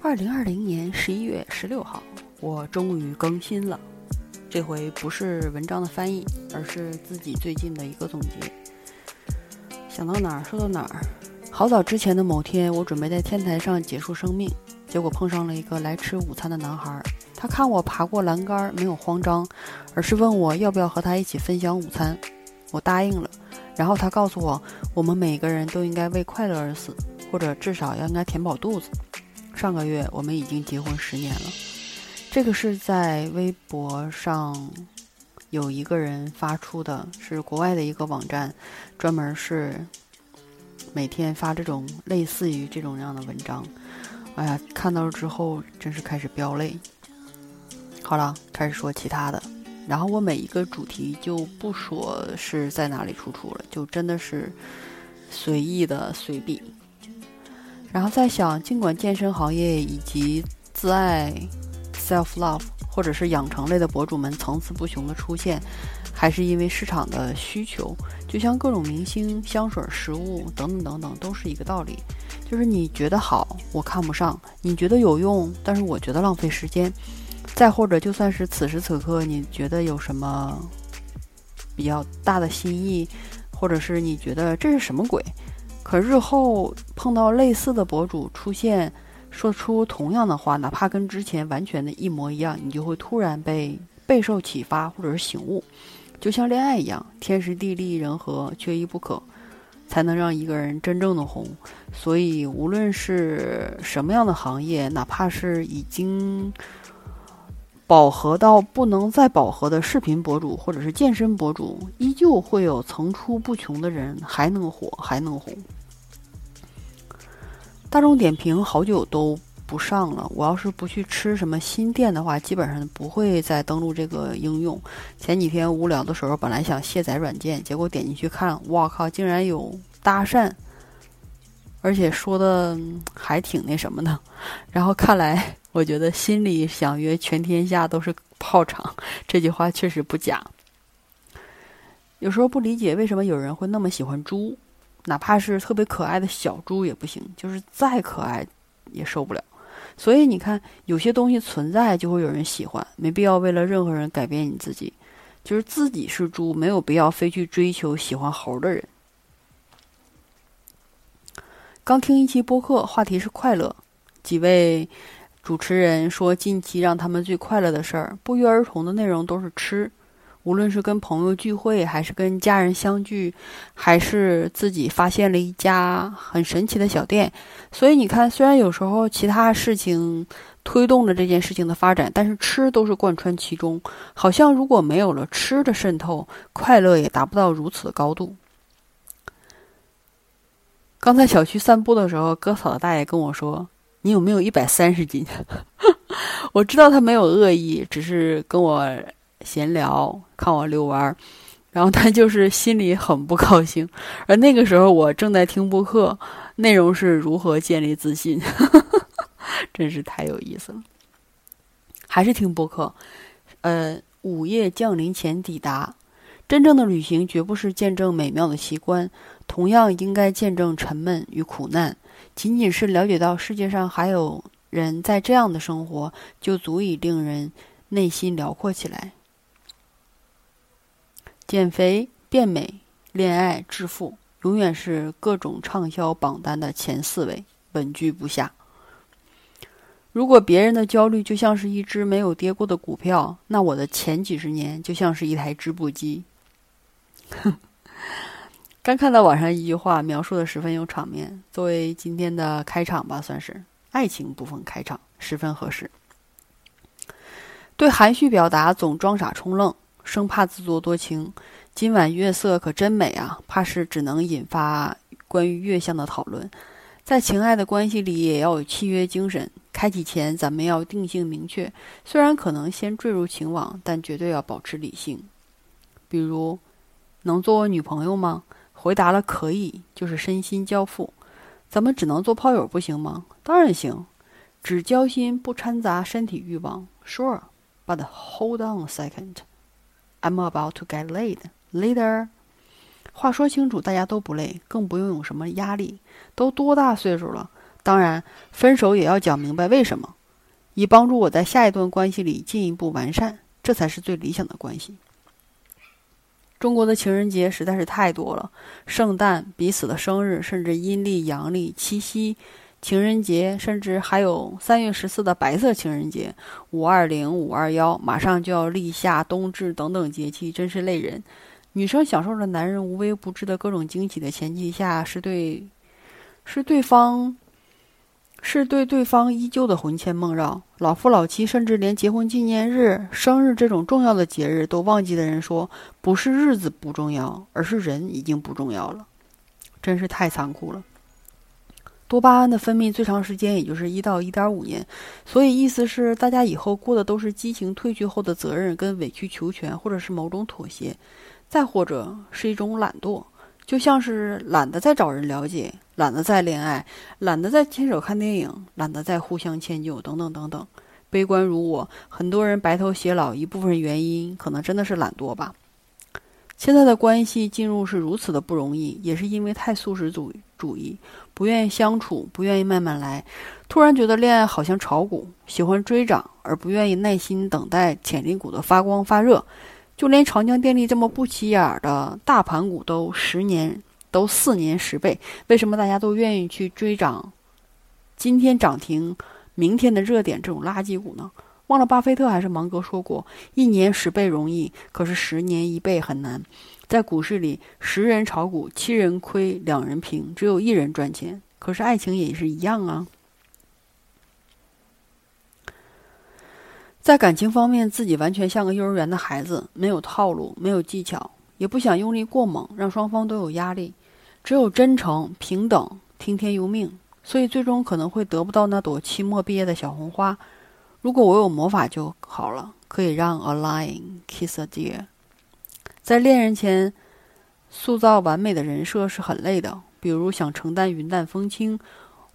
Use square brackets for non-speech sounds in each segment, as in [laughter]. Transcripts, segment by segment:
二零二零年十一月十六号，我终于更新了。这回不是文章的翻译，而是自己最近的一个总结。想到哪儿说到哪儿。好早之前的某天，我准备在天台上结束生命，结果碰上了一个来吃午餐的男孩。他看我爬过栏杆，没有慌张，而是问我要不要和他一起分享午餐。我答应了。然后他告诉我，我们每个人都应该为快乐而死，或者至少要应该填饱肚子。上个月我们已经结婚十年了，这个是在微博上有一个人发出的，是国外的一个网站，专门是每天发这种类似于这种样的文章。哎呀，看到了之后真是开始飙泪。好了，开始说其他的，然后我每一个主题就不说是在哪里出处了，就真的是随意的随笔。然后在想，尽管健身行业以及自爱 （self love） 或者是养成类的博主们层出不穷的出现，还是因为市场的需求。就像各种明星、香水、食物等等等等，都是一个道理。就是你觉得好，我看不上；你觉得有用，但是我觉得浪费时间。再或者，就算是此时此刻你觉得有什么比较大的心意，或者是你觉得这是什么鬼？可日后碰到类似的博主出现，说出同样的话，哪怕跟之前完全的一模一样，你就会突然被备受启发或者是醒悟，就像恋爱一样，天时地利人和缺一不可，才能让一个人真正的红。所以，无论是什么样的行业，哪怕是已经饱和到不能再饱和的视频博主或者是健身博主，依旧会有层出不穷的人还能火，还能红。大众点评好久都不上了。我要是不去吃什么新店的话，基本上不会再登录这个应用。前几天无聊的时候，本来想卸载软件，结果点进去看，哇靠，竟然有搭讪，而且说的还挺那什么的。[laughs] 然后看来，我觉得心里想约全天下都是炮场，这句话确实不假。有时候不理解为什么有人会那么喜欢猪。哪怕是特别可爱的小猪也不行，就是再可爱也受不了。所以你看，有些东西存在就会有人喜欢，没必要为了任何人改变你自己。就是自己是猪，没有必要非去追求喜欢猴的人。刚听一期播客，话题是快乐，几位主持人说近期让他们最快乐的事儿，不约而同的内容都是吃。无论是跟朋友聚会，还是跟家人相聚，还是自己发现了一家很神奇的小店，所以你看，虽然有时候其他事情推动了这件事情的发展，但是吃都是贯穿其中。好像如果没有了吃的渗透，快乐也达不到如此的高度。刚才小区散步的时候，割草的大爷跟我说：“你有没有一百三十斤？” [laughs] 我知道他没有恶意，只是跟我。闲聊，看我遛弯儿，然后他就是心里很不高兴。而那个时候，我正在听播客，内容是如何建立自信，[laughs] 真是太有意思了。还是听播客，呃，午夜降临前抵达。真正的旅行绝不是见证美妙的奇观，同样应该见证沉闷与苦难。仅仅是了解到世界上还有人在这样的生活，就足以令人内心辽阔起来。减肥、变美、恋爱、致富，永远是各种畅销榜单的前四位，稳居不下。如果别人的焦虑就像是一只没有跌过的股票，那我的前几十年就像是一台织布机。[laughs] 刚看到网上一句话，描述的十分有场面，作为今天的开场吧，算是爱情部分开场，十分合适。对含蓄表达总装傻充愣。生怕自作多情，今晚月色可真美啊！怕是只能引发关于月相的讨论。在情爱的关系里，也要有契约精神。开启前，咱们要定性明确。虽然可能先坠入情网，但绝对要保持理性。比如，能做我女朋友吗？回答了可以，就是身心交付。咱们只能做炮友不行吗？当然行，只交心不掺杂身体欲望。Sure，but hold on a second。I'm about to get laid later。话说清楚，大家都不累，更不用有什么压力。都多大岁数了？当然，分手也要讲明白为什么，以帮助我在下一段关系里进一步完善，这才是最理想的关系。中国的情人节实在是太多了，圣诞、彼此的生日，甚至阴历、阳历、七夕、情人节，甚至还有三月十四的白色情人节、五二零、五二幺，马上就要立夏、冬至等等节气，真是累人。女生享受着男人无微不至的各种惊喜的前提下，是对，是对方。是对对方依旧的魂牵梦绕，老夫老妻，甚至连结婚纪念日、生日这种重要的节日都忘记的人说，不是日子不重要，而是人已经不重要了，真是太残酷了。多巴胺的分泌最长时间也就是一到一点五年，所以意思是大家以后过的都是激情褪去后的责任跟委曲求全，或者是某种妥协，再或者是一种懒惰。就像是懒得再找人了解，懒得再恋爱，懒得再牵手看电影，懒得再互相迁就，等等等等。悲观如我，很多人白头偕老，一部分原因可能真的是懒惰吧。现在的关系进入是如此的不容易，也是因为太素食主主义，不愿意相处，不愿意慢慢来。突然觉得恋爱好像炒股，喜欢追涨，而不愿意耐心等待潜力股的发光发热。就连长江电力这么不起眼的大盘股都十年都四年十倍，为什么大家都愿意去追涨？今天涨停，明天的热点这种垃圾股呢？忘了巴菲特还是芒格说过，一年十倍容易，可是十年一倍很难。在股市里，十人炒股，七人亏，两人平，只有一人赚钱。可是爱情也是一样啊。在感情方面，自己完全像个幼儿园的孩子，没有套路，没有技巧，也不想用力过猛，让双方都有压力，只有真诚、平等、听天由命。所以最终可能会得不到那朵期末毕业的小红花。如果我有魔法就好了，可以让 a lion kiss a deer。在恋人前塑造完美的人设是很累的，比如想承担云淡风轻。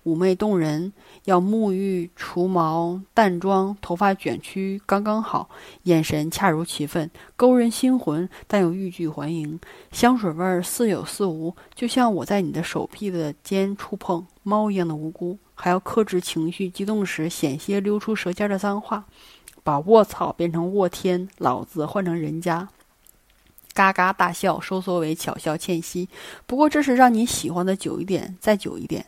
妩媚动人，要沐浴、除毛、淡妆，头发卷曲刚刚好，眼神恰如其分，勾人心魂，但又欲拒还迎。香水味似有似无，就像我在你的手臂的尖触碰，猫一样的无辜。还要克制情绪，激动时险些溜出舌尖的脏话，把卧槽变成卧天，老子换成人家，嘎嘎大笑，收缩为巧笑倩兮。不过这是让你喜欢的久一点，再久一点。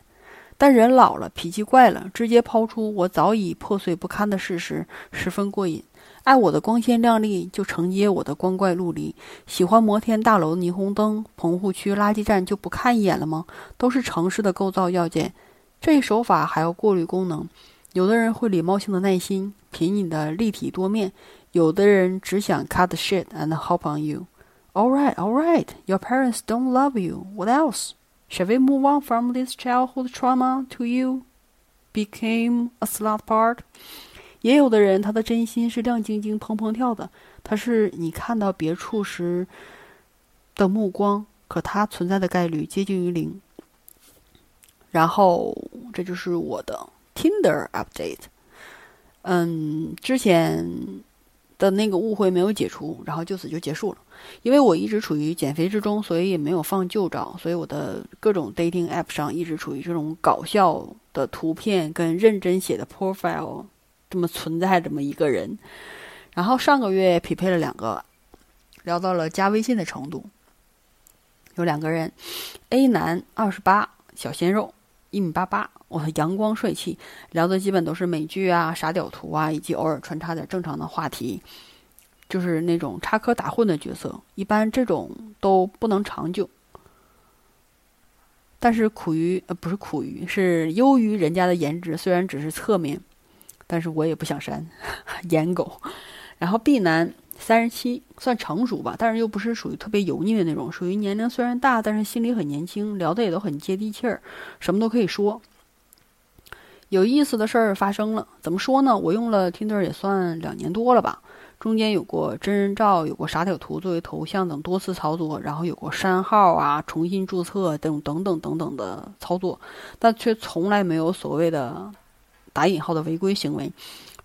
但人老了，脾气怪了，直接抛出我早已破碎不堪的事实，十分过瘾。爱我的光鲜亮丽，就承接我的光怪陆离。喜欢摩天大楼霓虹灯，棚户区垃圾站就不看一眼了吗？都是城市的构造要件。这一手法还要过滤功能。有的人会礼貌性的耐心，品你的立体多面；有的人只想 cut the shit and hop on you。All right, all right. Your parents don't love you. What else? Shall we move on from this childhood trauma to you became a slut part？也有的人，他的真心是亮晶晶、砰砰跳的，他是你看到别处时的目光，可他存在的概率接近于零。然后，这就是我的 Tinder update。嗯，之前。的那个误会没有解除，然后就此就结束了。因为我一直处于减肥之中，所以也没有放旧照，所以我的各种 dating app 上一直处于这种搞笑的图片跟认真写的 profile 这么存在这么一个人。然后上个月匹配了两个，聊到了加微信的程度，有两个人，A 男二十八，小鲜肉，一米八八。我阳光帅气，聊的基本都是美剧啊、傻屌图啊，以及偶尔穿插点正常的话题，就是那种插科打诨的角色。一般这种都不能长久，但是苦于呃不是苦于，是优于人家的颜值，虽然只是侧面，但是我也不想删，[laughs] 颜狗。然后 B 男。三十七算成熟吧，但是又不是属于特别油腻的那种，属于年龄虽然大，但是心里很年轻，聊的也都很接地气儿，什么都可以说。有意思的事儿发生了，怎么说呢？我用了 Tinder 也算两年多了吧，中间有过真人照，有过傻屌图作为头像等多次操作，然后有过删号啊、重新注册等等等等等的操作，但却从来没有所谓的打引号的违规行为。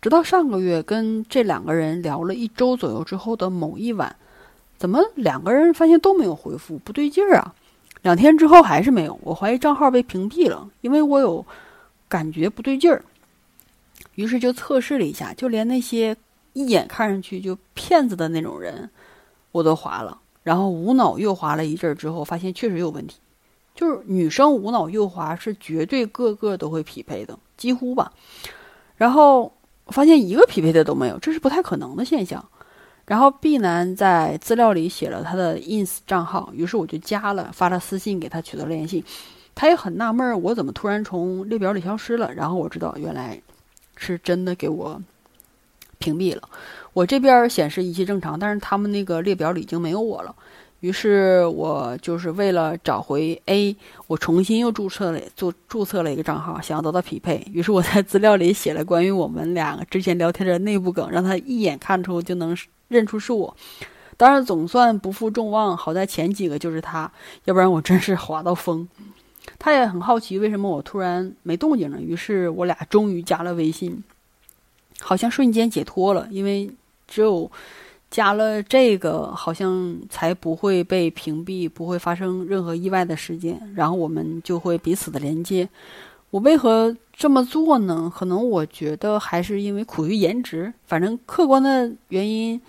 直到上个月跟这两个人聊了一周左右之后的某一晚，怎么两个人发现都没有回复，不对劲儿啊！两天之后还是没有，我怀疑账号被屏蔽了，因为我有感觉不对劲儿，于是就测试了一下，就连那些一眼看上去就骗子的那种人，我都划了。然后无脑又划了一阵儿之后，发现确实有问题。就是女生无脑右滑是绝对个个都会匹配的，几乎吧。然后发现一个匹配的都没有，这是不太可能的现象。然后 B 男在资料里写了他的 ins 账号，于是我就加了，发了私信给他取得联系。他也很纳闷，我怎么突然从列表里消失了？然后我知道原来是真的给我屏蔽了。我这边显示一切正常，但是他们那个列表里已经没有我了。于是我就是为了找回 A，我重新又注册了做注册了一个账号，想要得到匹配。于是我在资料里写了关于我们两个之前聊天的内部梗，让他一眼看出就能认出是我。当然总算不负众望，好在前几个就是他，要不然我真是滑到疯。他也很好奇为什么我突然没动静了，于是我俩终于加了微信，好像瞬间解脱了，因为只有。加了这个，好像才不会被屏蔽，不会发生任何意外的事件，然后我们就会彼此的连接。我为何这么做呢？可能我觉得还是因为苦于颜值，反正客观的原因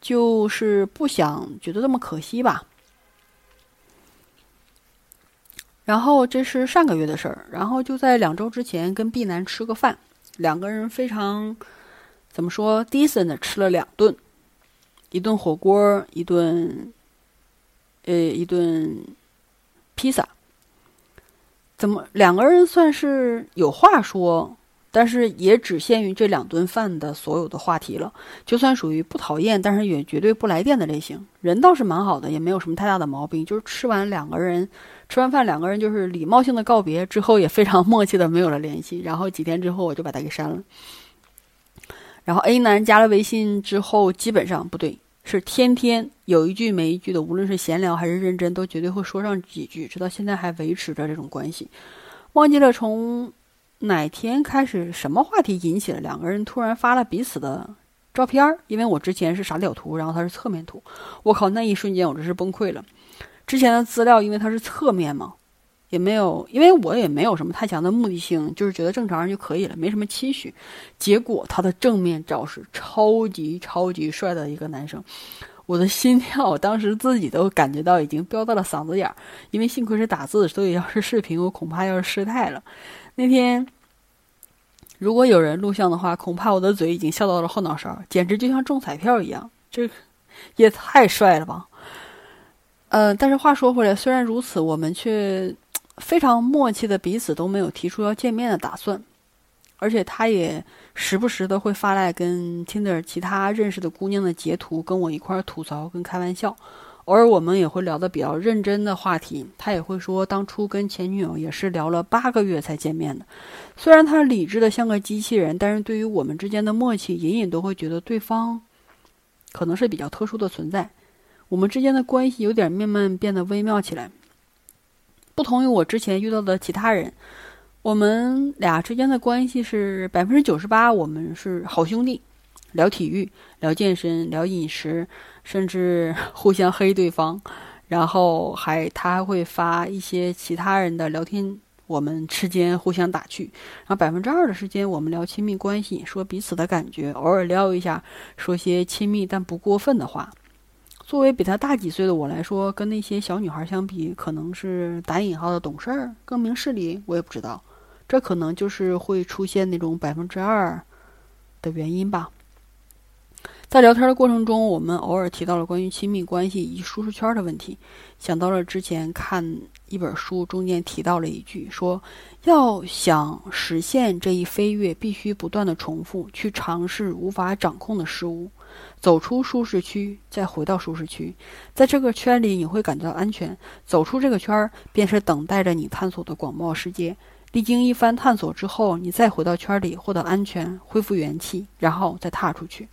就是不想觉得这么可惜吧。然后这是上个月的事儿，然后就在两周之前跟 B 男吃个饭，两个人非常怎么说，decent 吃了两顿。一顿火锅，一顿，呃，一顿披萨，怎么两个人算是有话说？但是也只限于这两顿饭的所有的话题了。就算属于不讨厌，但是也绝对不来电的类型。人倒是蛮好的，也没有什么太大的毛病。就是吃完两个人吃完饭，两个人就是礼貌性的告别之后，也非常 [laughs] 默契的没有了联系。然后几天之后，我就把他给删了。然后 A 男加了微信之后，基本上不对，是天天有一句没一句的，无论是闲聊还是认真，都绝对会说上几句，直到现在还维持着这种关系。忘记了从哪天开始，什么话题引起了两个人突然发了彼此的照片儿？因为我之前是傻屌图，然后他是侧面图，我靠，那一瞬间我真是崩溃了。之前的资料因为它是侧面嘛。也没有，因为我也没有什么太强的目的性，就是觉得正常人就可以了，没什么期许。结果他的正面照是超级超级帅的一个男生，我的心跳当时自己都感觉到已经飙到了嗓子眼儿，因为幸亏是打字，所以要是视频我恐怕要是失态了。那天如果有人录像的话，恐怕我的嘴已经笑到了后脑勺，简直就像中彩票一样，这也太帅了吧！嗯，但是话说回来，虽然如此，我们却。非常默契的彼此都没有提出要见面的打算，而且他也时不时的会发来跟 Tinder 其他认识的姑娘的截图，跟我一块吐槽跟开玩笑。偶尔我们也会聊的比较认真的话题，他也会说当初跟前女友也是聊了八个月才见面的。虽然他理智的像个机器人，但是对于我们之间的默契，隐隐都会觉得对方可能是比较特殊的存在。我们之间的关系有点慢慢变得微妙起来。不同于我之前遇到的其他人，我们俩之间的关系是百分之九十八，我们是好兄弟，聊体育、聊健身、聊饮食，甚至 [laughs] 互相黑对方，然后还他还会发一些其他人的聊天，我们之间互相打趣。然后百分之二的时间，我们聊亲密关系，说彼此的感觉，偶尔撩一下，说些亲密但不过分的话。作为比他大几岁的我来说，跟那些小女孩相比，可能是打引号的懂事儿、更明事理，我也不知道。这可能就是会出现那种百分之二的原因吧。在聊天的过程中，我们偶尔提到了关于亲密关系以及舒适圈的问题，想到了之前看一本书中间提到了一句，说要想实现这一飞跃，必须不断的重复，去尝试无法掌控的事物。走出舒适区，再回到舒适区，在这个圈里你会感到安全。走出这个圈儿，便是等待着你探索的广袤世界。历经一番探索之后，你再回到圈里，获得安全，恢复元气，然后再踏出去。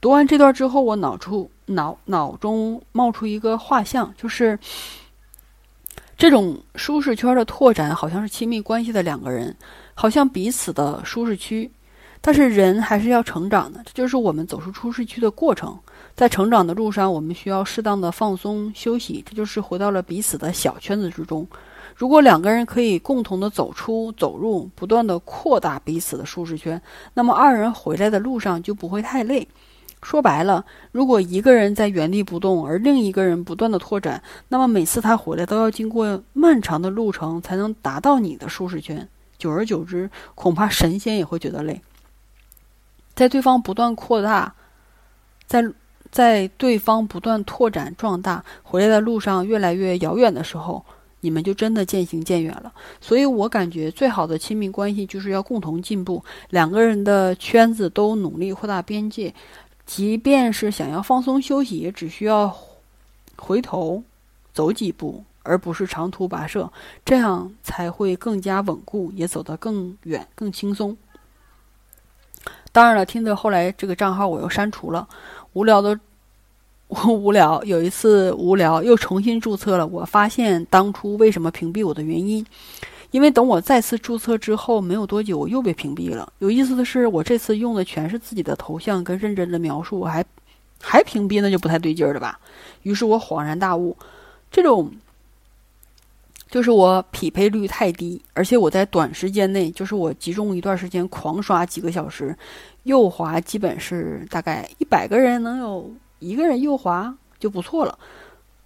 读完这段之后，我脑出脑脑中冒出一个画像，就是这种舒适圈的拓展，好像是亲密关系的两个人，好像彼此的舒适区。但是人还是要成长的，这就是我们走出舒适区的过程。在成长的路上，我们需要适当的放松休息，这就是回到了彼此的小圈子之中。如果两个人可以共同的走出、走入，不断的扩大彼此的舒适圈，那么二人回来的路上就不会太累。说白了，如果一个人在原地不动，而另一个人不断的拓展，那么每次他回来都要经过漫长的路程才能达到你的舒适圈。久而久之，恐怕神仙也会觉得累。在对方不断扩大，在在对方不断拓展壮大，回来的路上越来越遥远的时候，你们就真的渐行渐远了。所以我感觉最好的亲密关系就是要共同进步，两个人的圈子都努力扩大边界。即便是想要放松休息，也只需要回头走几步，而不是长途跋涉，这样才会更加稳固，也走得更远、更轻松。当然了，听着后来这个账号我又删除了，无聊的，我无聊。有一次无聊又重新注册了，我发现当初为什么屏蔽我的原因。因为等我再次注册之后，没有多久我又被屏蔽了。有意思的是，我这次用的全是自己的头像跟认真的描述，我还还屏蔽，那就不太对劲儿了吧？于是我恍然大悟，这种就是我匹配率太低，而且我在短时间内，就是我集中一段时间狂刷几个小时，右滑基本是大概一百个人能有一个人右滑就不错了。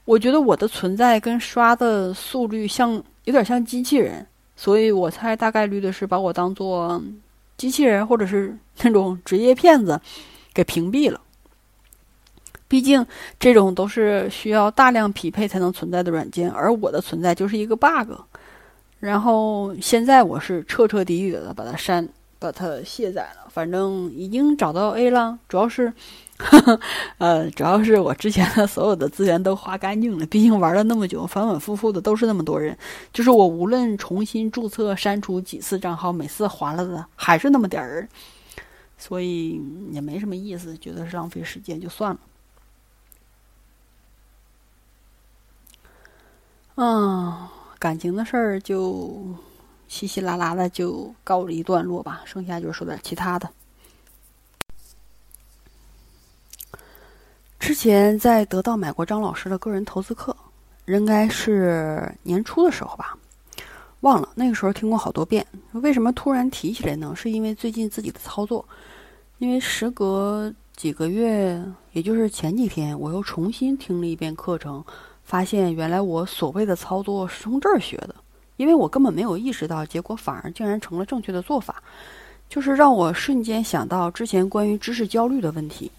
我觉得我的存在跟刷的速率像有点像机器人。所以我猜大概率的是把我当做机器人或者是那种职业骗子给屏蔽了。毕竟这种都是需要大量匹配才能存在的软件，而我的存在就是一个 bug。然后现在我是彻彻底底的把它删、把它卸载了，反正已经找到 A 了，主要是。[laughs] 呃，主要是我之前的所有的资源都花干净了，毕竟玩了那么久，反反复复的都是那么多人，就是我无论重新注册、删除几次账号，每次划了的还是那么点儿人，所以也没什么意思，觉得是浪费时间，就算了。嗯，感情的事儿就稀稀拉拉的就告了一段落吧，剩下就说点其他的。之前在得到买过张老师的个人投资课，应该是年初的时候吧，忘了那个时候听过好多遍。为什么突然提起来呢？是因为最近自己的操作，因为时隔几个月，也就是前几天，我又重新听了一遍课程，发现原来我所谓的操作是从这儿学的，因为我根本没有意识到，结果反而竟然成了正确的做法，就是让我瞬间想到之前关于知识焦虑的问题。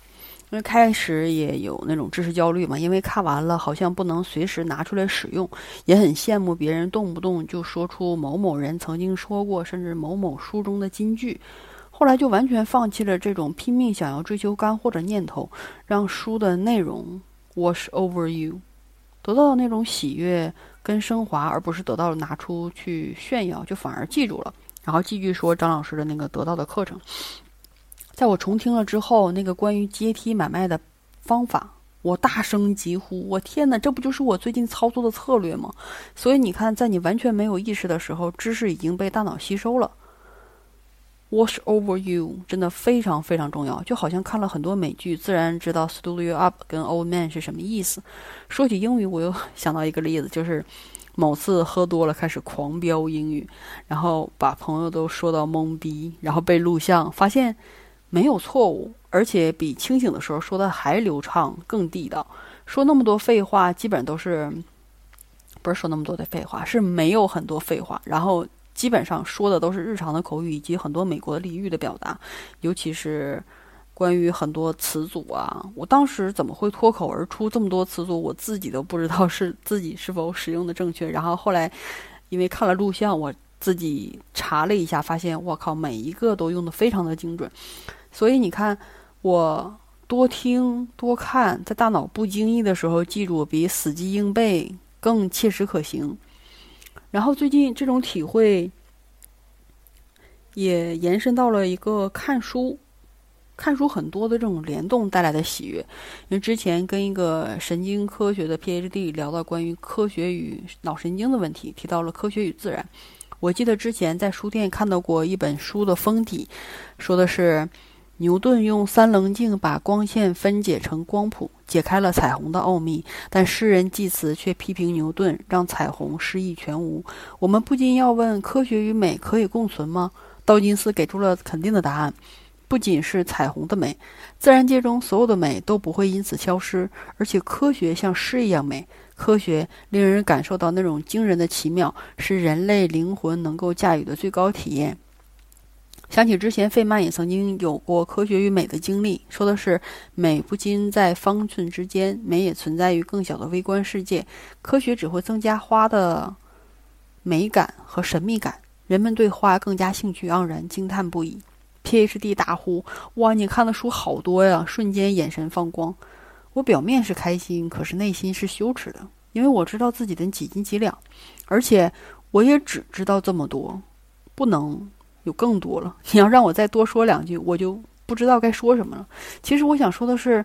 因为开始也有那种知识焦虑嘛，因为看完了好像不能随时拿出来使用，也很羡慕别人动不动就说出某某人曾经说过，甚至某某书中的金句。后来就完全放弃了这种拼命想要追求干货的念头，让书的内容 wash over you，得到那种喜悦跟升华，而不是得到拿出去炫耀，就反而记住了，然后继续说张老师的那个得到的课程。在我重听了之后，那个关于阶梯买卖的方法，我大声疾呼：“我天哪，这不就是我最近操作的策略吗？”所以你看，在你完全没有意识的时候，知识已经被大脑吸收了。Wash over you 真的非常非常重要，就好像看了很多美剧，自然知道 “stood you up” 跟 “old man” 是什么意思。说起英语，我又想到一个例子，就是某次喝多了开始狂飙英语，然后把朋友都说到懵逼，然后被录像发现。没有错误，而且比清醒的时候说的还流畅、更地道。说那么多废话，基本都是不是说那么多的废话，是没有很多废话。然后基本上说的都是日常的口语以及很多美国俚语的表达，尤其是关于很多词组啊。我当时怎么会脱口而出这么多词组，我自己都不知道是自己是否使用的正确。然后后来因为看了录像，我自己查了一下，发现我靠，每一个都用的非常的精准。所以你看，我多听多看，在大脑不经意的时候记住，比死记硬背更切实可行。然后最近这种体会也延伸到了一个看书，看书很多的这种联动带来的喜悦。因为之前跟一个神经科学的 PhD 聊到关于科学与脑神经的问题，提到了科学与自然。我记得之前在书店看到过一本书的封底，说的是。牛顿用三棱镜把光线分解成光谱，解开了彩虹的奥秘。但诗人济慈却批评牛顿，让彩虹诗意全无。我们不禁要问：科学与美可以共存吗？道金斯给出了肯定的答案。不仅是彩虹的美，自然界中所有的美都不会因此消失。而且科学像诗一样美，科学令人感受到那种惊人的奇妙，是人类灵魂能够驾驭的最高体验。想起之前费曼也曾经有过科学与美的经历，说的是美不仅在方寸之间，美也存在于更小的微观世界。科学只会增加花的美感和神秘感，人们对花更加兴趣盎然，惊叹不已。Ph.D. 大呼：“哇，你看的书好多呀！”瞬间眼神放光。我表面是开心，可是内心是羞耻的，因为我知道自己的几斤几两，而且我也只知道这么多，不能。有更多了，你要让我再多说两句，我就不知道该说什么了。其实我想说的是，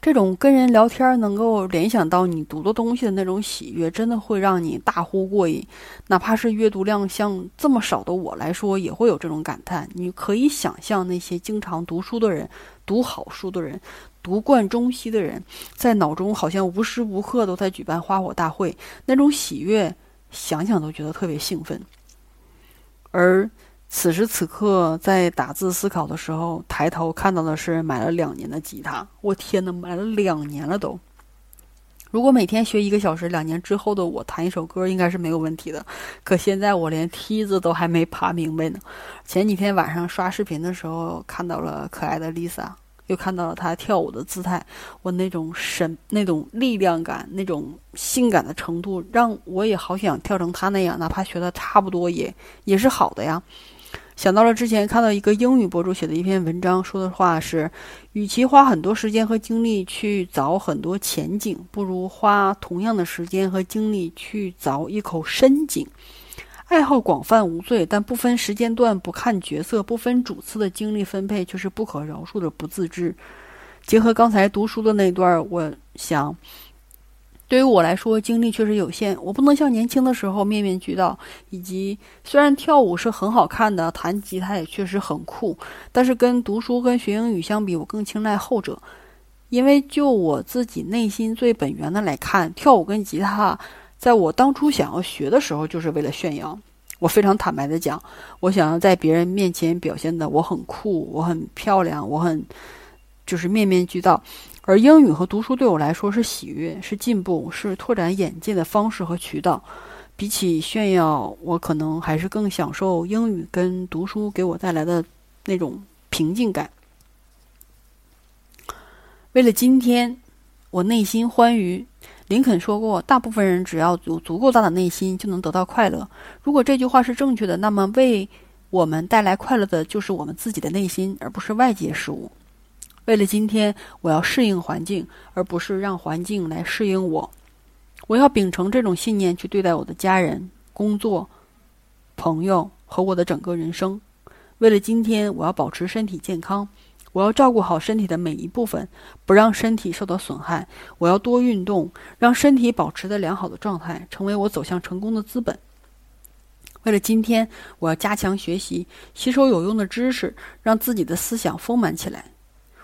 这种跟人聊天能够联想到你读的东西的那种喜悦，真的会让你大呼过瘾。哪怕是阅读量像这么少的我来说，也会有这种感叹。你可以想象那些经常读书的人、读好书的人、读惯中西的人，在脑中好像无时无刻都在举办花火大会，那种喜悦，想想都觉得特别兴奋。而此时此刻，在打字思考的时候，抬头看到的是买了两年的吉他。我天呐，买了两年了都！如果每天学一个小时，两年之后的我弹一首歌应该是没有问题的。可现在我连梯子都还没爬明白呢。前几天晚上刷视频的时候，看到了可爱的 Lisa。又看到了他跳舞的姿态，我那种神、那种力量感、那种性感的程度，让我也好想跳成他那样，哪怕学的差不多也也是好的呀。想到了之前看到一个英语博主写的一篇文章，说的话是：与其花很多时间和精力去凿很多前景，不如花同样的时间和精力去凿一口深井。爱好广泛无罪，但不分时间段、不看角色、不分主次的精力分配，却是不可饶恕的不自知。结合刚才读书的那段，我想，对于我来说，精力确实有限。我不能像年轻的时候面面俱到，以及虽然跳舞是很好看的，弹吉他也确实很酷，但是跟读书、跟学英语相比，我更青睐后者。因为就我自己内心最本源的来看，跳舞跟吉他。在我当初想要学的时候，就是为了炫耀。我非常坦白的讲，我想要在别人面前表现的我很酷，我很漂亮，我很就是面面俱到。而英语和读书对我来说是喜悦，是进步，是拓展眼界的方式和渠道。比起炫耀，我可能还是更享受英语跟读书给我带来的那种平静感。为了今天，我内心欢愉。林肯说过：“大部分人只要有足够大的内心，就能得到快乐。”如果这句话是正确的，那么为我们带来快乐的就是我们自己的内心，而不是外界事物。为了今天，我要适应环境，而不是让环境来适应我。我要秉承这种信念去对待我的家人、工作、朋友和我的整个人生。为了今天，我要保持身体健康。我要照顾好身体的每一部分，不让身体受到损害。我要多运动，让身体保持在良好的状态，成为我走向成功的资本。为了今天，我要加强学习，吸收有用的知识，让自己的思想丰满起来。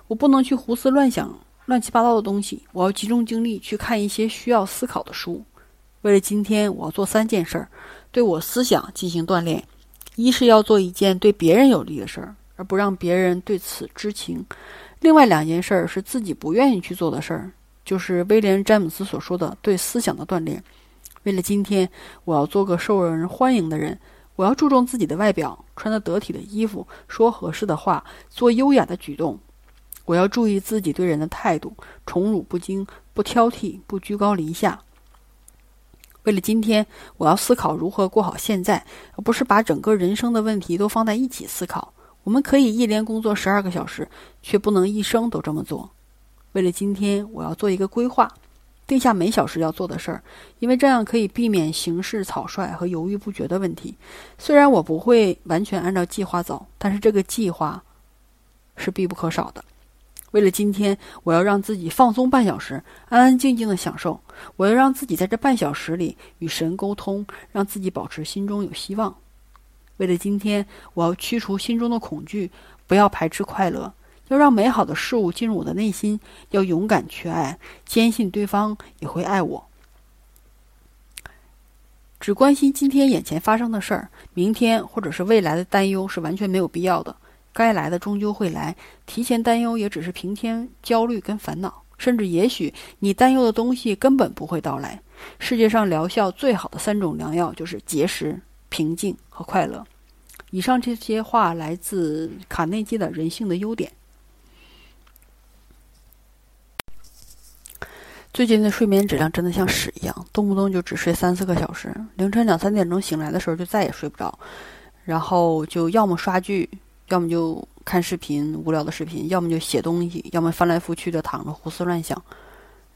我不能去胡思乱想、乱七八糟的东西。我要集中精力去看一些需要思考的书。为了今天，我要做三件事儿，对我思想进行锻炼。一是要做一件对别人有利的事儿。而不让别人对此知情。另外两件事儿是自己不愿意去做的事儿，就是威廉·詹姆斯所说的对思想的锻炼。为了今天，我要做个受人欢迎的人。我要注重自己的外表，穿得得体的衣服，说合适的话，做优雅的举动。我要注意自己对人的态度，宠辱不惊，不挑剔，不居高临下。为了今天，我要思考如何过好现在，而不是把整个人生的问题都放在一起思考。我们可以一连工作十二个小时，却不能一生都这么做。为了今天，我要做一个规划，定下每小时要做的事儿，因为这样可以避免行事草率和犹豫不决的问题。虽然我不会完全按照计划走，但是这个计划是必不可少的。为了今天，我要让自己放松半小时，安安静静的享受。我要让自己在这半小时里与神沟通，让自己保持心中有希望。为了今天，我要驱除心中的恐惧，不要排斥快乐，要让美好的事物进入我的内心，要勇敢去爱，坚信对方也会爱我。只关心今天眼前发生的事儿，明天或者是未来的担忧是完全没有必要的。该来的终究会来，提前担忧也只是平添焦虑跟烦恼，甚至也许你担忧的东西根本不会到来。世界上疗效最好的三种良药就是节食、平静和快乐。以上这些话来自卡内基的《人性的优点》。最近的睡眠质量真的像屎一样，动不动就只睡三四个小时，凌晨两三点钟醒来的时候就再也睡不着，然后就要么刷剧，要么就看视频，无聊的视频，要么就写东西，要么翻来覆去的躺着胡思乱想。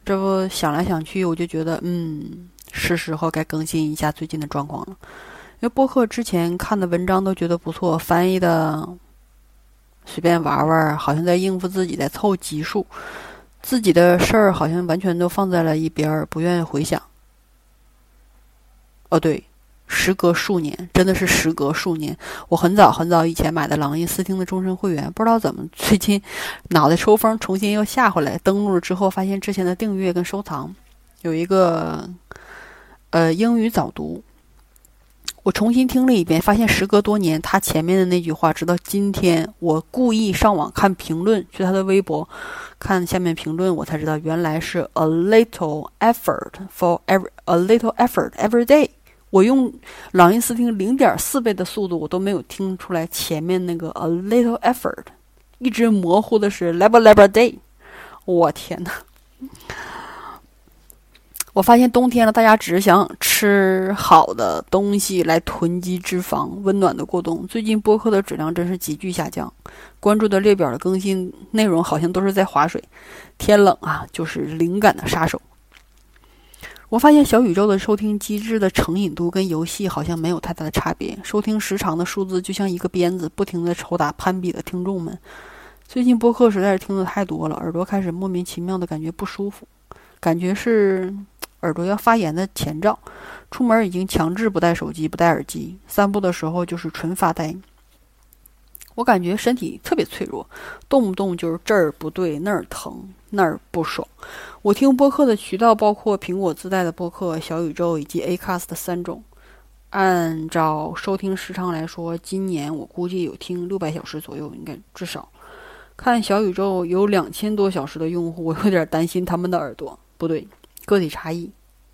这不想来想去，我就觉得，嗯，是时候该更新一下最近的状况了。因为播客之前看的文章都觉得不错，翻译的随便玩玩，好像在应付自己，在凑集数。自己的事儿好像完全都放在了一边，不愿意回想。哦，对，时隔数年，真的是时隔数年。我很早很早以前买的朗逸思听的终身会员，不知道怎么最近脑袋抽风，重新又下回来。登录了之后，发现之前的订阅跟收藏有一个呃英语早读。我重新听了一遍，发现时隔多年，他前面的那句话，直到今天，我故意上网看评论，去他的微博看下面评论，我才知道原来是 a little effort for every a little effort every day。我用朗音斯汀零点四倍的速度，我都没有听出来前面那个 a little effort，一直模糊的是 level level day。我天哪！我发现冬天了，大家只是想吃好的东西来囤积脂肪，温暖的过冬。最近播客的质量真是急剧下降，关注的列表的更新内容好像都是在划水。天冷啊，就是灵感的杀手。我发现小宇宙的收听机制的成瘾度跟游戏好像没有太大的差别，收听时长的数字就像一个鞭子，不停的抽打攀比的听众们。最近播客实在是听的太多了，耳朵开始莫名其妙的感觉不舒服，感觉是。耳朵要发炎的前兆，出门已经强制不带手机、不带耳机，散步的时候就是纯发呆。我感觉身体特别脆弱，动不动就是这儿不对那儿疼那儿不爽。我听播客的渠道包括苹果自带的播客、小宇宙以及 Acast 三种。按照收听时长来说，今年我估计有听六百小时左右，应该至少。看小宇宙有两千多小时的用户，我有点担心他们的耳朵。不对。个体差异，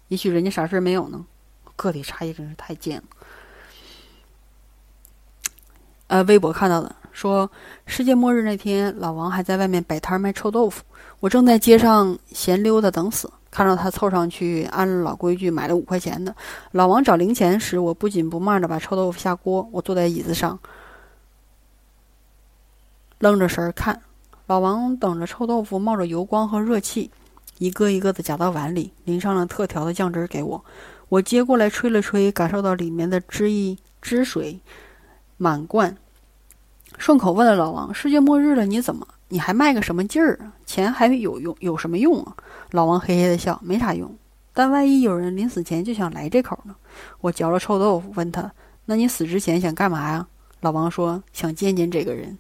也许人家啥事儿没有呢。个体差异真是太贱了。呃，微博看到的说，世界末日那天，老王还在外面摆摊卖臭豆腐，我正在街上闲溜达等死，看到他凑上去，按老规矩买了五块钱的。老王找零钱时，我不紧不慢的把臭豆腐下锅，我坐在椅子上，愣着神儿看，老王等着臭豆腐冒着油光和热气。一个一个的夹到碗里，淋上了特调的酱汁给我。我接过来吹了吹，感受到里面的汁液汁水满罐。顺口问了老王：“世界末日了，你怎么？你还卖个什么劲儿啊？钱还有用？有什么用啊？”老王嘿嘿的笑：“没啥用，但万一有人临死前就想来这口呢？”我嚼了臭豆腐，问他：“那你死之前想干嘛呀？”老王说：“想见见这个人。”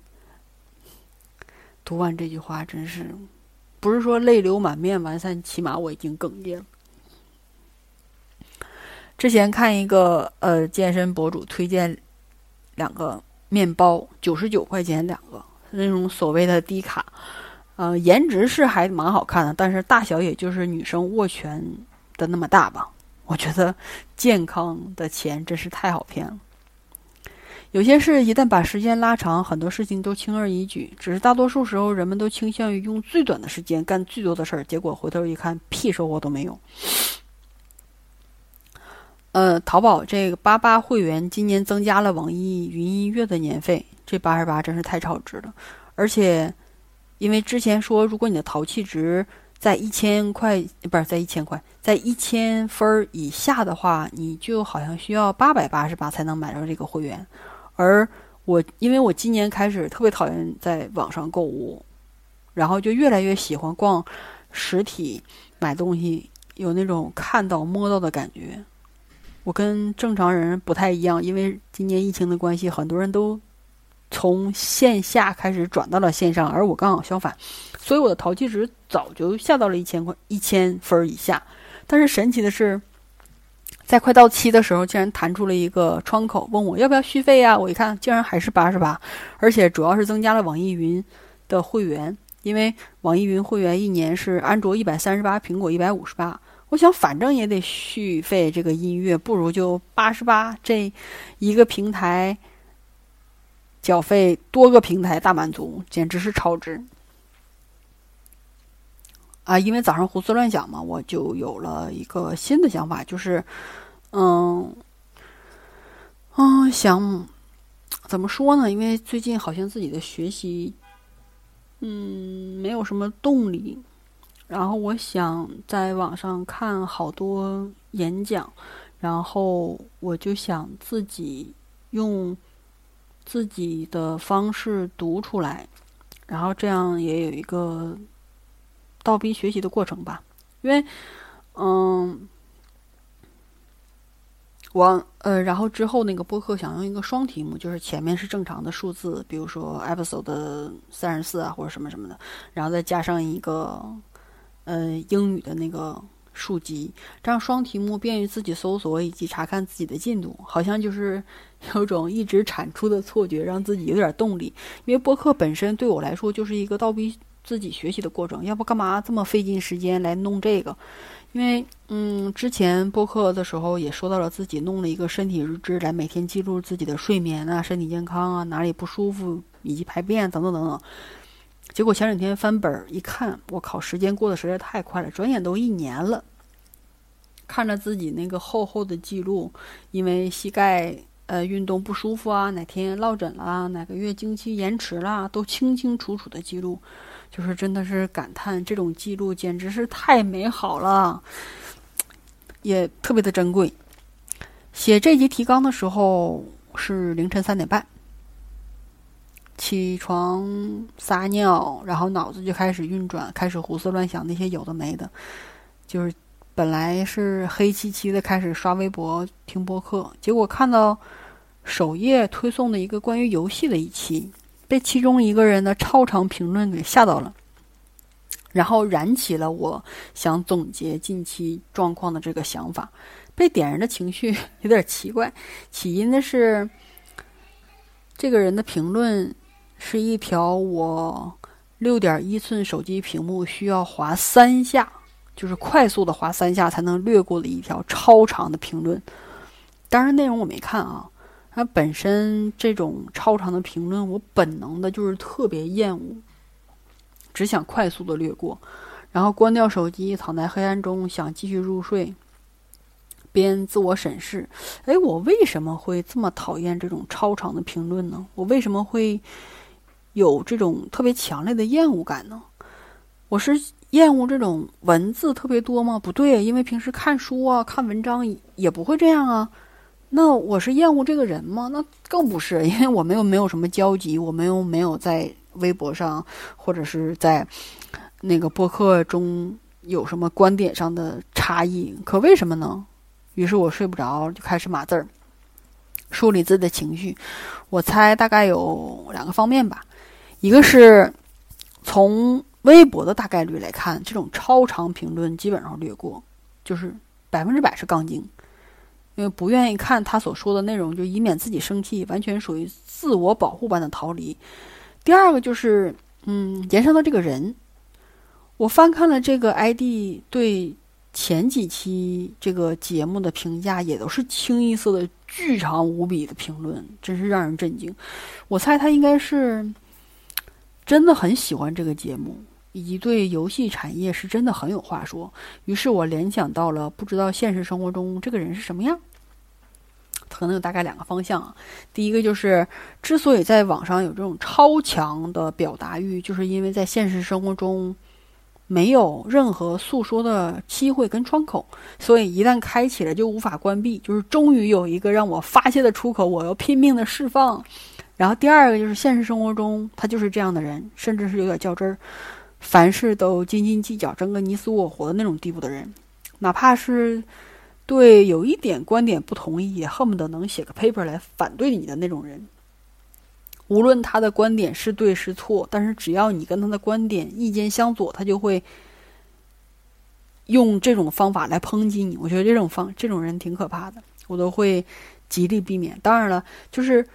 读完这句话，真是。不是说泪流满面完散，起码我已经哽咽了。之前看一个呃健身博主推荐两个面包，九十九块钱两个，那种所谓的低卡，呃，颜值是还蛮好看的，但是大小也就是女生握拳的那么大吧。我觉得健康的钱真是太好骗了。有些事一旦把时间拉长，很多事情都轻而易举。只是大多数时候，人们都倾向于用最短的时间干最多的事儿，结果回头一看，屁收获都没有。呃，淘宝这个八八会员今年增加了网易云音乐的年费，这八十八真是太超值了。而且，因为之前说，如果你的淘气值在一千块，不是在一千块，在一千分儿以下的话，你就好像需要八百八十八才能买到这个会员。而我，因为我今年开始特别讨厌在网上购物，然后就越来越喜欢逛实体买东西，有那种看到摸到的感觉。我跟正常人不太一样，因为今年疫情的关系，很多人都从线下开始转到了线上，而我刚好相反，所以我的淘气值早就下到了一千块一千分以下。但是神奇的是，在快到期的时候，竟然弹出了一个窗口，问我要不要续费呀？我一看，竟然还是八十八，而且主要是增加了网易云的会员，因为网易云会员一年是安卓一百三十八，苹果一百五十八。我想，反正也得续费这个音乐，不如就八十八这一个平台缴费，多个平台大满足，简直是超值啊！因为早上胡思乱想嘛，我就有了一个新的想法，就是，嗯，嗯，想怎么说呢？因为最近好像自己的学习，嗯，没有什么动力。然后我想在网上看好多演讲，然后我就想自己用自己的方式读出来，然后这样也有一个倒逼学习的过程吧。因为，嗯，我呃，然后之后那个播客想用一个双题目，就是前面是正常的数字，比如说 episode 三十四啊或者什么什么的，然后再加上一个。呃，英语的那个数集，这样双题目便于自己搜索以及查看自己的进度，好像就是有种一直产出的错觉，让自己有点动力。因为播客本身对我来说就是一个倒逼自己学习的过程，要不干嘛这么费劲时间来弄这个？因为嗯，之前播客的时候也说到了自己弄了一个身体日志，来每天记录自己的睡眠啊、身体健康啊、哪里不舒服以及排便等等等等。结果前两天翻本儿一看，我靠，时间过得实在太快了，转眼都一年了。看着自己那个厚厚的记录，因为膝盖呃运动不舒服啊，哪天落枕了，哪个月经期延迟了，都清清楚楚的记录，就是真的是感叹这种记录简直是太美好了，也特别的珍贵。写这集提纲的时候是凌晨三点半。起床撒尿，然后脑子就开始运转，开始胡思乱想那些有的没的。就是本来是黑漆漆的，开始刷微博、听播客，结果看到首页推送的一个关于游戏的一期，被其中一个人的超长评论给吓到了，然后燃起了我想总结近期状况的这个想法。被点燃的情绪 [laughs] 有点奇怪，起因的是这个人的评论。是一条我六点一寸手机屏幕需要滑三下，就是快速的滑三下才能略过的一条超长的评论。当然内容我没看啊，它本身这种超长的评论，我本能的就是特别厌恶，只想快速的略过，然后关掉手机，躺在黑暗中想继续入睡，边自我审视：哎，我为什么会这么讨厌这种超长的评论呢？我为什么会？有这种特别强烈的厌恶感呢？我是厌恶这种文字特别多吗？不对，因为平时看书啊、看文章也不会这样啊。那我是厌恶这个人吗？那更不是，[laughs] 因为我们又没有什么交集，我们又没有在微博上或者是在那个播客中有什么观点上的差异。可为什么呢？于是我睡不着，就开始码字儿，梳理自己的情绪。我猜大概有两个方面吧。一个是从微博的大概率来看，这种超长评论基本上略过，就是百分之百是杠精，因为不愿意看他所说的内容，就以免自己生气，完全属于自我保护般的逃离。第二个就是，嗯，延伸到这个人，我翻看了这个 ID 对前几期这个节目的评价，也都是清一色的巨长无比的评论，真是让人震惊。我猜他应该是。真的很喜欢这个节目，以及对游戏产业是真的很有话说。于是我联想到了，不知道现实生活中这个人是什么样。可能有大概两个方向啊。第一个就是，之所以在网上有这种超强的表达欲，就是因为在现实生活中没有任何诉说的机会跟窗口，所以一旦开启了就无法关闭。就是终于有一个让我发泄的出口，我要拼命的释放。然后第二个就是现实生活中，他就是这样的人，甚至是有点较真儿，凡事都斤斤计较，争个你死我活的那种地步的人，哪怕是对有一点观点不同意，也恨不得能写个 paper 来反对你的那种人。无论他的观点是对是错，但是只要你跟他的观点意见相左，他就会用这种方法来抨击你。我觉得这种方这种人挺可怕的，我都会极力避免。当然了，就是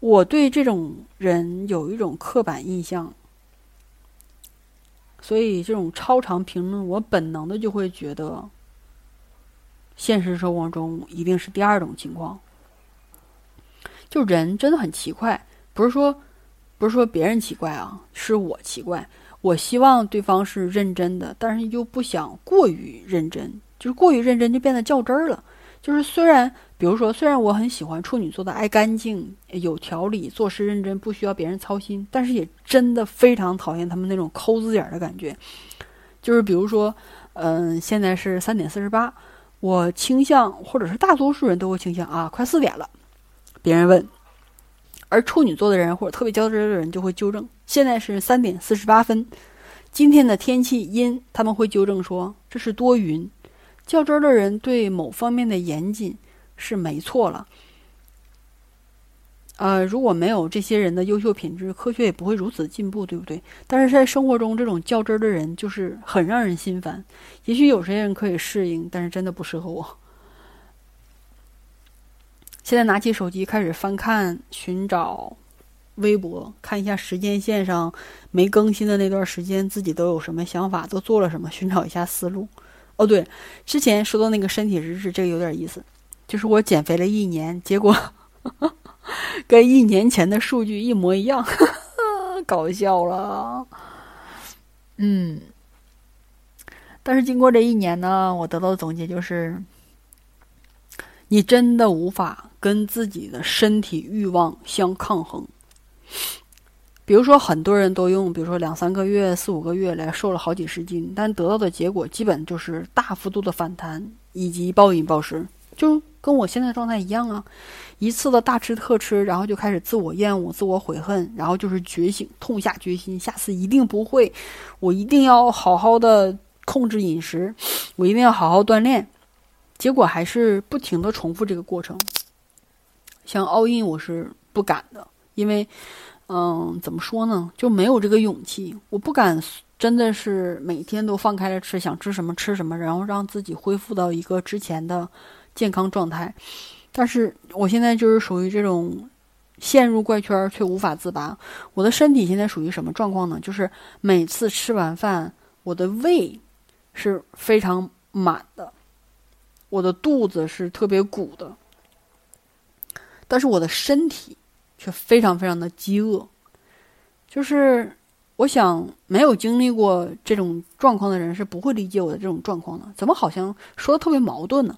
我对这种人有一种刻板印象。所以，这种超长评论，我本能的就会觉得，现实生活中一定是第二种情况。就人真的很奇怪，不是说，不是说别人奇怪啊，是我奇怪。我希望对方是认真的，但是又不想过于认真，就是过于认真就变得较真儿了。就是虽然。比如说，虽然我很喜欢处女座的爱干净、有条理、做事认真、不需要别人操心，但是也真的非常讨厌他们那种抠字眼的感觉。就是比如说，嗯，现在是三点四十八，我倾向，或者是大多数人都会倾向啊，快四点了。别人问，而处女座的人或者特别较真的人就会纠正，现在是三点四十八分，今天的天气阴，他们会纠正说这是多云。较真的人对某方面的严谨。是没错了，呃，如果没有这些人的优秀品质，科学也不会如此进步，对不对？但是在生活中，这种较真的人就是很让人心烦。也许有些人可以适应，但是真的不适合我。现在拿起手机开始翻看、寻找微博，看一下时间线上没更新的那段时间，自己都有什么想法，都做了什么，寻找一下思路。哦，对，之前说到那个身体日志，这个有点意思。就是我减肥了一年，结果 [laughs] 跟一年前的数据一模一样，[laughs] 搞笑了。嗯，但是经过这一年呢，我得到的总结就是，你真的无法跟自己的身体欲望相抗衡。比如说，很多人都用，比如说两三个月、四五个月来瘦了好几十斤，但得到的结果基本就是大幅度的反弹以及暴饮暴食，就。跟我现在状态一样啊，一次的大吃特吃，然后就开始自我厌恶、自我悔恨，然后就是觉醒，痛下决心，下次一定不会，我一定要好好的控制饮食，我一定要好好锻炼，结果还是不停的重复这个过程。像奥运我是不敢的，因为，嗯，怎么说呢，就没有这个勇气，我不敢真的是每天都放开了吃，想吃什么吃什么，然后让自己恢复到一个之前的。健康状态，但是我现在就是属于这种陷入怪圈却无法自拔。我的身体现在属于什么状况呢？就是每次吃完饭，我的胃是非常满的，我的肚子是特别鼓的，但是我的身体却非常非常的饥饿。就是我想，没有经历过这种状况的人是不会理解我的这种状况的。怎么好像说的特别矛盾呢？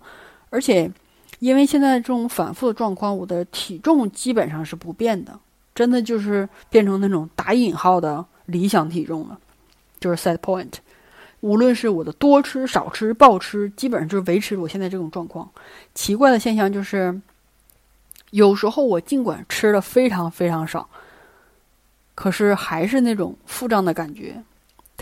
而且，因为现在这种反复的状况，我的体重基本上是不变的，真的就是变成那种打引号的理想体重了，就是 set point。无论是我的多吃少吃暴吃，基本上就是维持我现在这种状况。奇怪的现象就是，有时候我尽管吃的非常非常少，可是还是那种腹胀的感觉，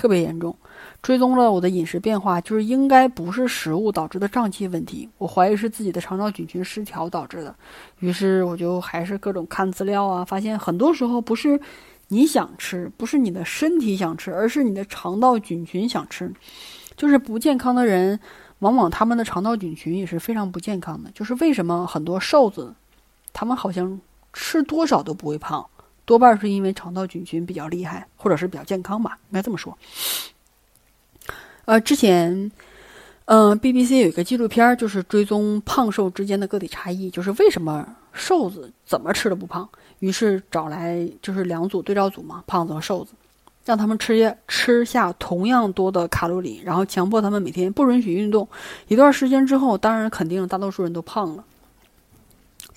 特别严重。追踪了我的饮食变化，就是应该不是食物导致的胀气问题，我怀疑是自己的肠道菌群失调导致的。于是我就还是各种看资料啊，发现很多时候不是你想吃，不是你的身体想吃，而是你的肠道菌群想吃。就是不健康的人，往往他们的肠道菌群也是非常不健康的。就是为什么很多瘦子，他们好像吃多少都不会胖，多半是因为肠道菌群比较厉害，或者是比较健康吧，应该这么说。呃，之前，嗯，BBC 有一个纪录片，就是追踪胖瘦之间的个体差异，就是为什么瘦子怎么吃都不胖。于是找来就是两组对照组嘛，胖子和瘦子，让他们吃下吃下同样多的卡路里，然后强迫他们每天不允许运动。一段时间之后，当然肯定大多数人都胖了，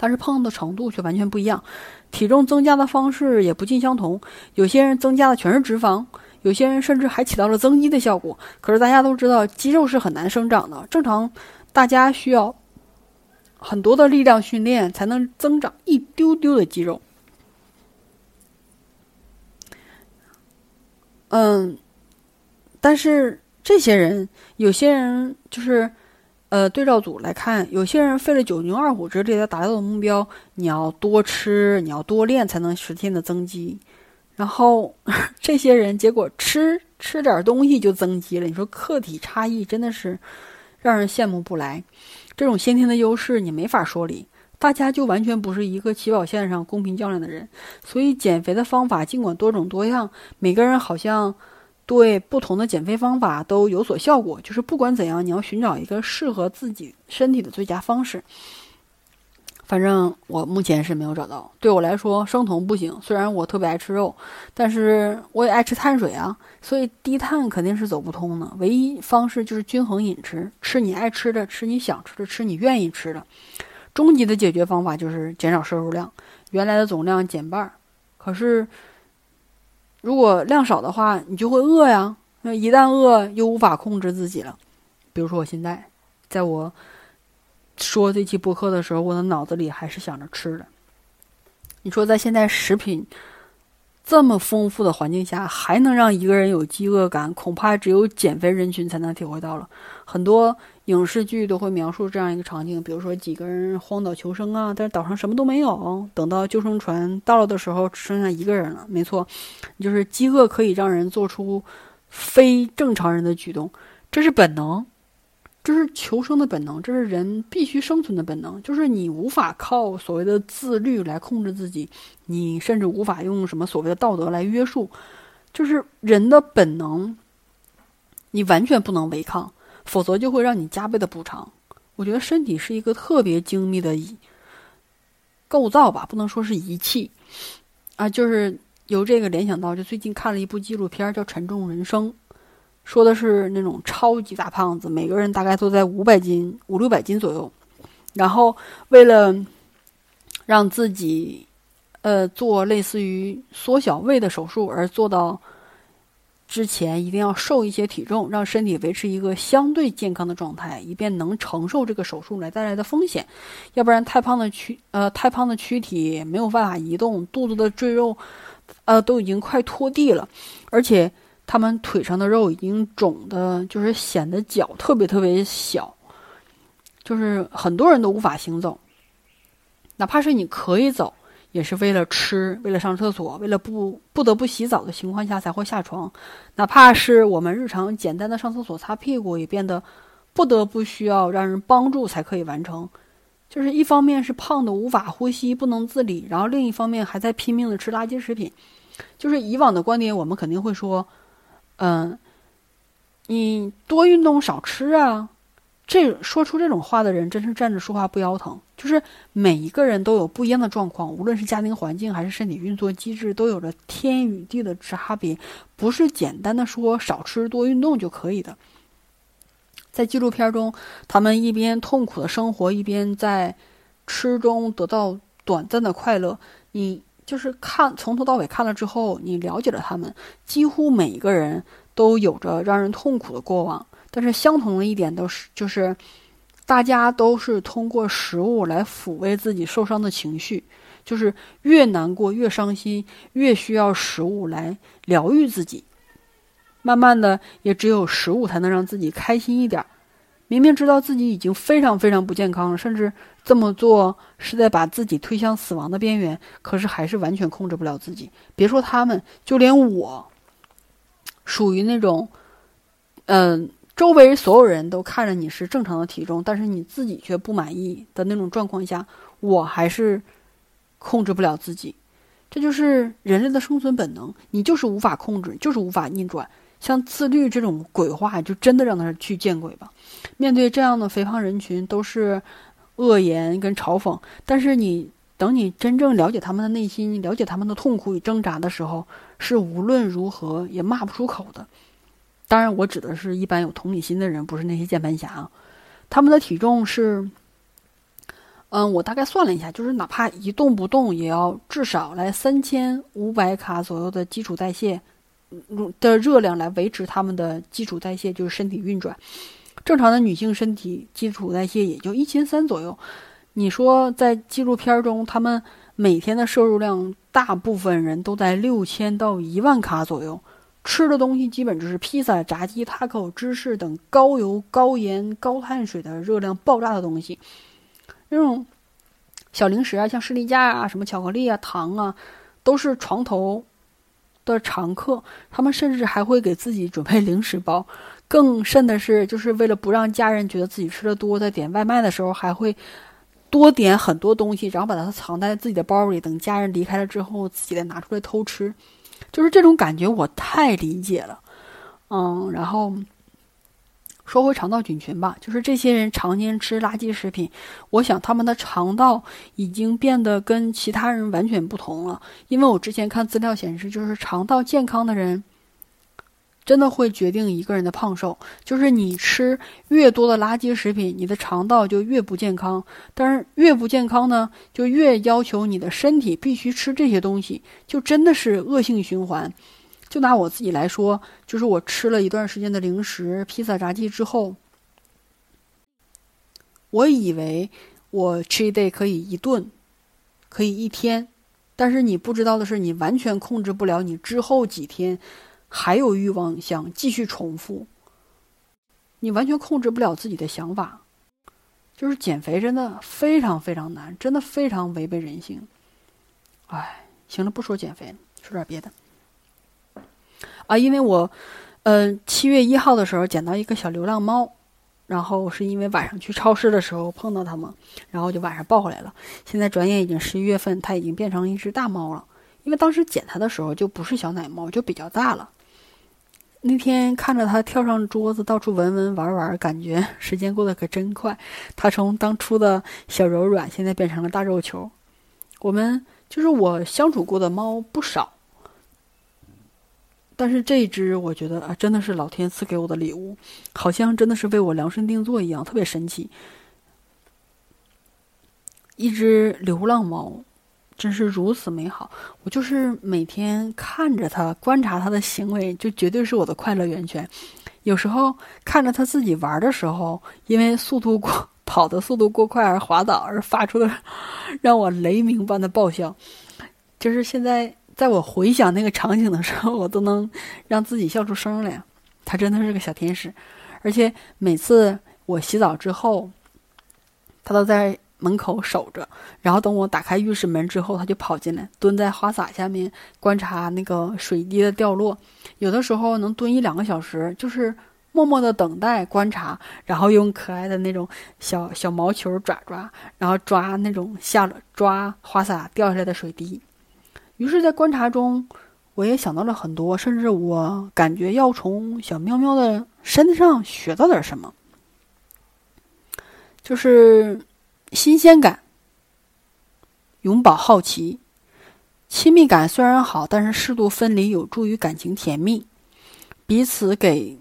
但是胖的程度却完全不一样，体重增加的方式也不尽相同。有些人增加的全是脂肪。有些人甚至还起到了增肌的效果，可是大家都知道，肌肉是很难生长的。正常，大家需要很多的力量训练才能增长一丢丢的肌肉。嗯，但是这些人，有些人就是，呃对照组来看，有些人费了九牛二虎之力才达到的目标，你要多吃，你要多练才能实现的增肌。然后 [laughs] 这些人结果吃吃点东西就增肌了，你说客体差异真的是让人羡慕不来。这种先天的优势你没法说理，大家就完全不是一个起跑线上公平较量的人。所以减肥的方法尽管多种多样，每个人好像对不同的减肥方法都有所效果。就是不管怎样，你要寻找一个适合自己身体的最佳方式。反正我目前是没有找到。对我来说，生酮不行。虽然我特别爱吃肉，但是我也爱吃碳水啊，所以低碳肯定是走不通的。唯一方式就是均衡饮食，吃你爱吃的，吃你想吃的，吃你愿意吃的。终极的解决方法就是减少摄入量，原来的总量减半。可是，如果量少的话，你就会饿呀。那一旦饿，又无法控制自己了。比如说我现在，在我。说这期播客的时候，我的脑子里还是想着吃的。你说，在现在食品这么丰富的环境下，还能让一个人有饥饿感，恐怕只有减肥人群才能体会到了。很多影视剧都会描述这样一个场景，比如说几个人荒岛求生啊，但是岛上什么都没有，等到救生船到了的时候，只剩下一个人了。没错，就是饥饿可以让人做出非正常人的举动，这是本能。这是求生的本能，这是人必须生存的本能。就是你无法靠所谓的自律来控制自己，你甚至无法用什么所谓的道德来约束，就是人的本能，你完全不能违抗，否则就会让你加倍的补偿。我觉得身体是一个特别精密的构造吧，不能说是仪器啊。就是由这个联想到，就最近看了一部纪录片，叫《沉重人生》。说的是那种超级大胖子，每个人大概都在五百斤、五六百斤左右。然后为了让自己，呃，做类似于缩小胃的手术，而做到之前一定要瘦一些体重，让身体维持一个相对健康的状态，以便能承受这个手术来带来的风险。要不然，太胖的躯，呃，太胖的躯体没有办法移动，肚子的赘肉，呃，都已经快拖地了，而且。他们腿上的肉已经肿的，就是显得脚特别特别小，就是很多人都无法行走。哪怕是你可以走，也是为了吃、为了上厕所、为了不不得不洗澡的情况下才会下床。哪怕是我们日常简单的上厕所、擦屁股，也变得不得不需要让人帮助才可以完成。就是一方面是胖的无法呼吸、不能自理，然后另一方面还在拼命的吃垃圾食品。就是以往的观点，我们肯定会说。嗯，你多运动少吃啊！这说出这种话的人，真是站着说话不腰疼。就是每一个人都有不一样的状况，无论是家庭环境还是身体运作机制，都有着天与地的差别，不是简单的说少吃多运动就可以的。在纪录片中，他们一边痛苦的生活，一边在吃中得到短暂的快乐。你。就是看从头到尾看了之后，你了解了他们，几乎每一个人都有着让人痛苦的过往。但是相同的一点都是，就是大家都是通过食物来抚慰自己受伤的情绪，就是越难过越伤心，越需要食物来疗愈自己。慢慢的，也只有食物才能让自己开心一点。明明知道自己已经非常非常不健康了，甚至这么做是在把自己推向死亡的边缘，可是还是完全控制不了自己。别说他们，就连我，属于那种，嗯，周围所有人都看着你是正常的体重，但是你自己却不满意的那种状况下，我还是控制不了自己。这就是人类的生存本能，你就是无法控制，就是无法逆转。像自律这种鬼话，就真的让他去见鬼吧！面对这样的肥胖人群，都是恶言跟嘲讽。但是你等你真正了解他们的内心，了解他们的痛苦与挣扎的时候，是无论如何也骂不出口的。当然，我指的是一般有同理心的人，不是那些键盘侠。他们的体重是，嗯，我大概算了一下，就是哪怕一动不动，也要至少来三千五百卡左右的基础代谢。的热量来维持他们的基础代谢，就是身体运转。正常的女性身体基础代谢也就一千三左右。你说在纪录片中，他们每天的摄入量，大部分人都在六千到一万卡左右。吃的东西基本就是披萨、炸鸡、塔可、芝士等高油、高盐、高碳水的热量爆炸的东西。那种小零食啊，像士力架啊、什么巧克力啊、糖啊，都是床头的常客。他们甚至还会给自己准备零食包。更甚的是，就是为了不让家人觉得自己吃的多，在点外卖的时候还会多点很多东西，然后把它藏在自己的包里，等家人离开了之后，自己再拿出来偷吃。就是这种感觉，我太理解了。嗯，然后说回肠道菌群吧，就是这些人常年吃垃圾食品，我想他们的肠道已经变得跟其他人完全不同了。因为我之前看资料显示，就是肠道健康的人。真的会决定一个人的胖瘦，就是你吃越多的垃圾食品，你的肠道就越不健康。但是越不健康呢，就越要求你的身体必须吃这些东西，就真的是恶性循环。就拿我自己来说，就是我吃了一段时间的零食、披萨、炸鸡之后，我以为我 cheat day 可以一顿，可以一天，但是你不知道的是，你完全控制不了你之后几天。还有欲望想继续重复，你完全控制不了自己的想法，就是减肥真的非常非常难，真的非常违背人性。哎，行了，不说减肥了，说点别的。啊，因为我，嗯，七月一号的时候捡到一个小流浪猫，然后是因为晚上去超市的时候碰到它嘛，然后就晚上抱回来了。现在转眼已经十一月份，它已经变成一只大猫了。因为当时捡它的时候就不是小奶猫，就比较大了。那天看着它跳上桌子，到处闻闻玩玩，感觉时间过得可真快。它从当初的小柔软，现在变成了大肉球。我们就是我相处过的猫不少，但是这一只我觉得啊，真的是老天赐给我的礼物，好像真的是为我量身定做一样，特别神奇。一只流浪猫。真是如此美好，我就是每天看着它，观察它的行为，就绝对是我的快乐源泉。有时候看着它自己玩的时候，因为速度过 [laughs] 跑的速度过快而滑倒而发出的让我雷鸣般的爆笑，就是现在在我回想那个场景的时候，我都能让自己笑出声来。它真的是个小天使，而且每次我洗澡之后，它都在。门口守着，然后等我打开浴室门之后，它就跑进来，蹲在花洒下面观察那个水滴的掉落。有的时候能蹲一两个小时，就是默默的等待观察，然后用可爱的那种小小毛球爪爪，然后抓那种下了抓花洒掉下来的水滴。于是，在观察中，我也想到了很多，甚至我感觉要从小喵喵的身上学到点什么，就是。新鲜感，永葆好奇，亲密感虽然好，但是适度分离有助于感情甜蜜。彼此给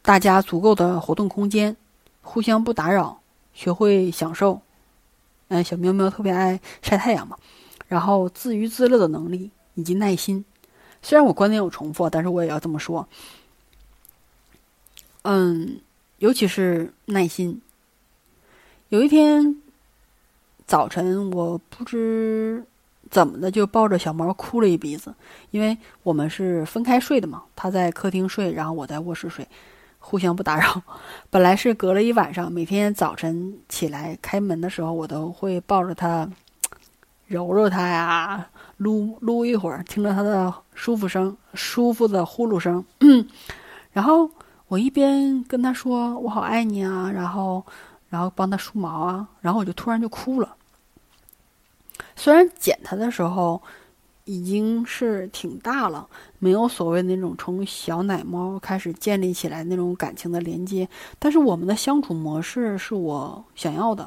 大家足够的活动空间，互相不打扰，学会享受。嗯，小喵喵特别爱晒太阳嘛，然后自娱自乐的能力以及耐心。虽然我观点有重复，但是我也要这么说。嗯，尤其是耐心。有一天早晨，我不知怎么的就抱着小猫哭了一鼻子，因为我们是分开睡的嘛，它在客厅睡，然后我在卧室睡，互相不打扰。[laughs] 本来是隔了一晚上，每天早晨起来开门的时候，我都会抱着它揉揉它呀，[tsk] 撸撸一会儿，听着它的舒服声、舒服的呼噜声，[clears throat] 然后我一边跟它说“我好爱你啊”，然后。然后帮它梳毛啊，然后我就突然就哭了。虽然剪它的时候已经是挺大了，没有所谓那种从小奶猫开始建立起来那种感情的连接，但是我们的相处模式是我想要的。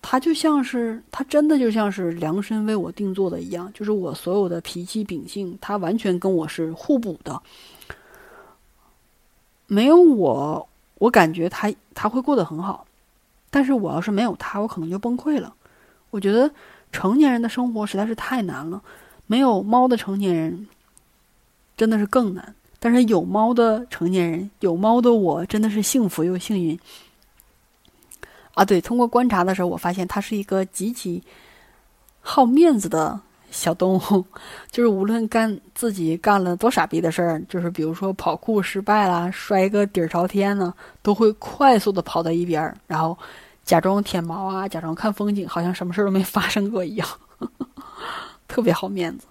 它就像是，它真的就像是量身为我定做的一样，就是我所有的脾气秉性，它完全跟我是互补的。没有我，我感觉它它会过得很好。但是我要是没有它，我可能就崩溃了。我觉得成年人的生活实在是太难了，没有猫的成年人真的是更难。但是有猫的成年人，有猫的我真的是幸福又幸运。啊，对，通过观察的时候，我发现它是一个极其好面子的小动物，[laughs] 就是无论干自己干了多傻逼的事儿，就是比如说跑酷失败啦，摔个底儿朝天呢，都会快速的跑到一边儿，然后假装舔毛啊，假装看风景，好像什么事都没发生过一样，[laughs] 特别好面子。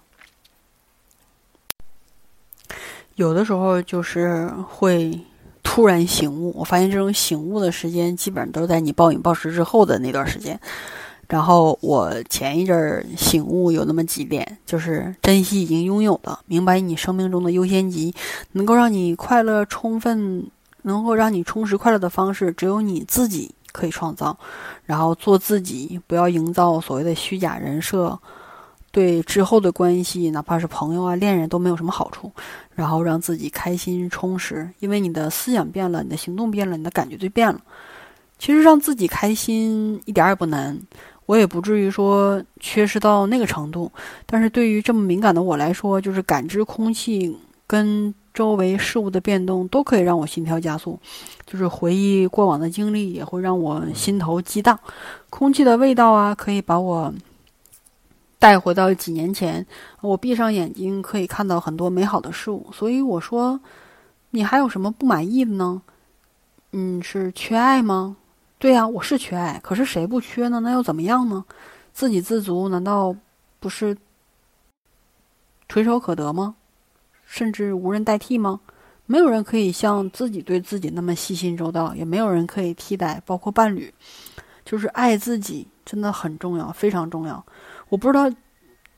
有的时候就是会突然醒悟，我发现这种醒悟的时间，基本上都在你暴饮暴食之后的那段时间。然后我前一阵儿醒悟有那么几点，就是珍惜已经拥有的，明白你生命中的优先级，能够让你快乐充分，能够让你充实快乐的方式，只有你自己可以创造。然后做自己，不要营造所谓的虚假人设，对之后的关系，哪怕是朋友啊、恋人，都没有什么好处。然后让自己开心充实，因为你的思想变了，你的行动变了，你的感觉就变了。其实让自己开心一点也不难。我也不至于说缺失到那个程度，但是对于这么敏感的我来说，就是感知空气跟周围事物的变动都可以让我心跳加速，就是回忆过往的经历也会让我心头激荡。空气的味道啊，可以把我带回到几年前，我闭上眼睛可以看到很多美好的事物。所以我说，你还有什么不满意的呢？嗯，是缺爱吗？对呀，我是缺爱，可是谁不缺呢？那又怎么样呢？自给自足难道不是垂手可得吗？甚至无人代替吗？没有人可以像自己对自己那么细心周到，也没有人可以替代，包括伴侣。就是爱自己真的很重要，非常重要。我不知道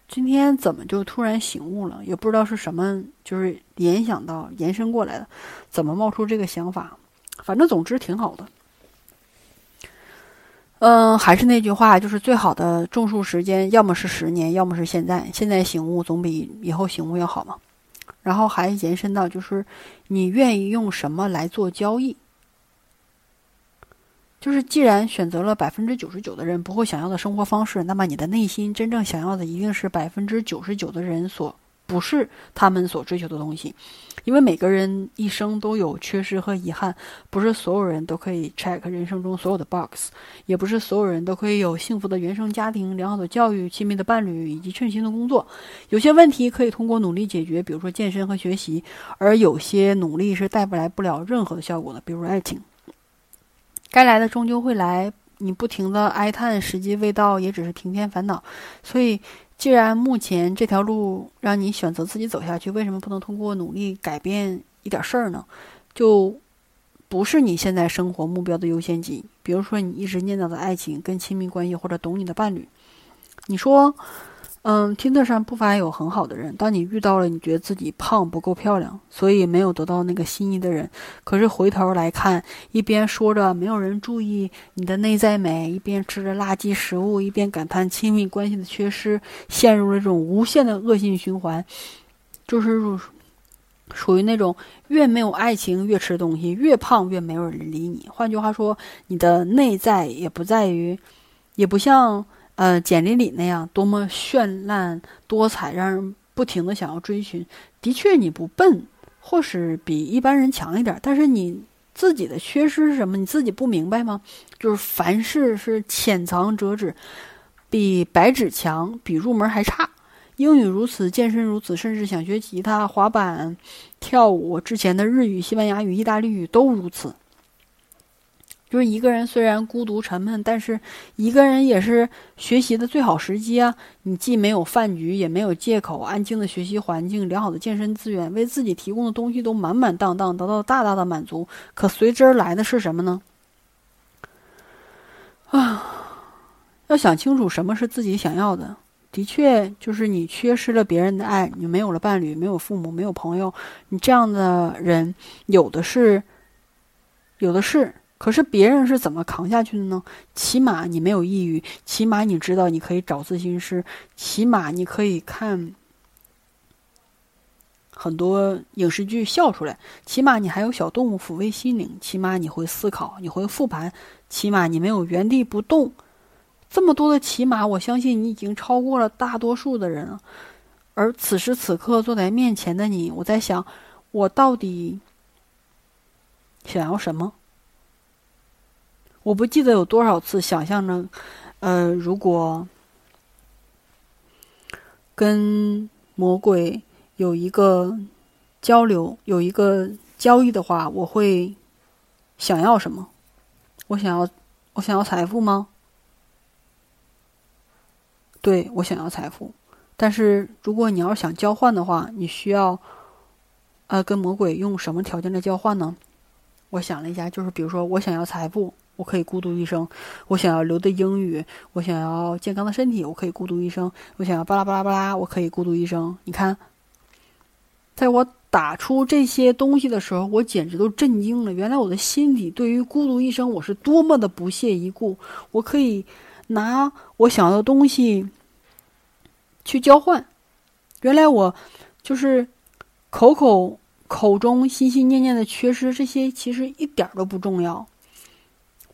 今天怎么就突然醒悟了，也不知道是什么，就是联想到延伸过来的，怎么冒出这个想法？反正总之挺好的。嗯，还是那句话，就是最好的种树时间，要么是十年，要么是现在。现在醒悟总比以后醒悟要好嘛。然后还延伸到，就是你愿意用什么来做交易？就是既然选择了百分之九十九的人不会想要的生活方式，那么你的内心真正想要的一定是百分之九十九的人所。不是他们所追求的东西，因为每个人一生都有缺失和遗憾，不是所有人都可以 check 人生中所有的 box，也不是所有人都可以有幸福的原生家庭、良好的教育、亲密的伴侣以及称心的工作。有些问题可以通过努力解决，比如说健身和学习，而有些努力是带不来不了任何的效果的，比如爱情。该来的终究会来，你不停的哀叹时机未到，也只是平添烦恼。所以。既然目前这条路让你选择自己走下去，为什么不能通过努力改变一点事儿呢？就不是你现在生活目标的优先级。比如说，你一直念叨的爱情、跟亲密关系或者懂你的伴侣，你说。嗯，听得上不乏有很好的人。当你遇到了你觉得自己胖不够漂亮，所以没有得到那个心仪的人，可是回头来看，一边说着没有人注意你的内在美，一边吃着垃圾食物，一边感叹亲密关系的缺失，陷入了这种无限的恶性循环，就是属于那种越没有爱情越吃东西，越胖越没有人理你。换句话说，你的内在也不在于，也不像。呃，简历里那样多么绚烂多彩，让人不停的想要追寻。的确，你不笨，或是比一般人强一点，但是你自己的缺失是什么？你自己不明白吗？就是凡事是浅尝辄止，比白纸强，比入门还差。英语如此，健身如此，甚至想学吉他、滑板、跳舞，之前的日语、西班牙语、意大利语都如此。就是一个人虽然孤独沉闷，但是一个人也是学习的最好时机啊！你既没有饭局，也没有借口，安静的学习环境，良好的健身资源，为自己提供的东西都满满当当，得到大大的满足。可随之而来的是什么呢？啊，要想清楚什么是自己想要的，的确就是你缺失了别人的爱，你没有了伴侣，没有父母，没有朋友，你这样的人有的是，有的是。可是别人是怎么扛下去的呢？起码你没有抑郁，起码你知道你可以找咨询师，起码你可以看很多影视剧笑出来，起码你还有小动物抚慰心灵，起码你会思考，你会复盘，起码你没有原地不动。这么多的起码，我相信你已经超过了大多数的人。而此时此刻坐在面前的你，我在想，我到底想要什么？我不记得有多少次想象着，呃，如果跟魔鬼有一个交流，有一个交易的话，我会想要什么？我想要，我想要财富吗？对我想要财富，但是如果你要是想交换的话，你需要，呃，跟魔鬼用什么条件来交换呢？我想了一下，就是比如说，我想要财富，我可以孤独一生；我想要留的英语，我想要健康的身体，我可以孤独一生；我想要巴拉巴拉巴拉，我可以孤独一生。你看，在我打出这些东西的时候，我简直都震惊了。原来我的心底对于孤独一生，我是多么的不屑一顾。我可以拿我想要的东西。去交换，原来我就是口口口中心心念念的缺失，这些其实一点都不重要。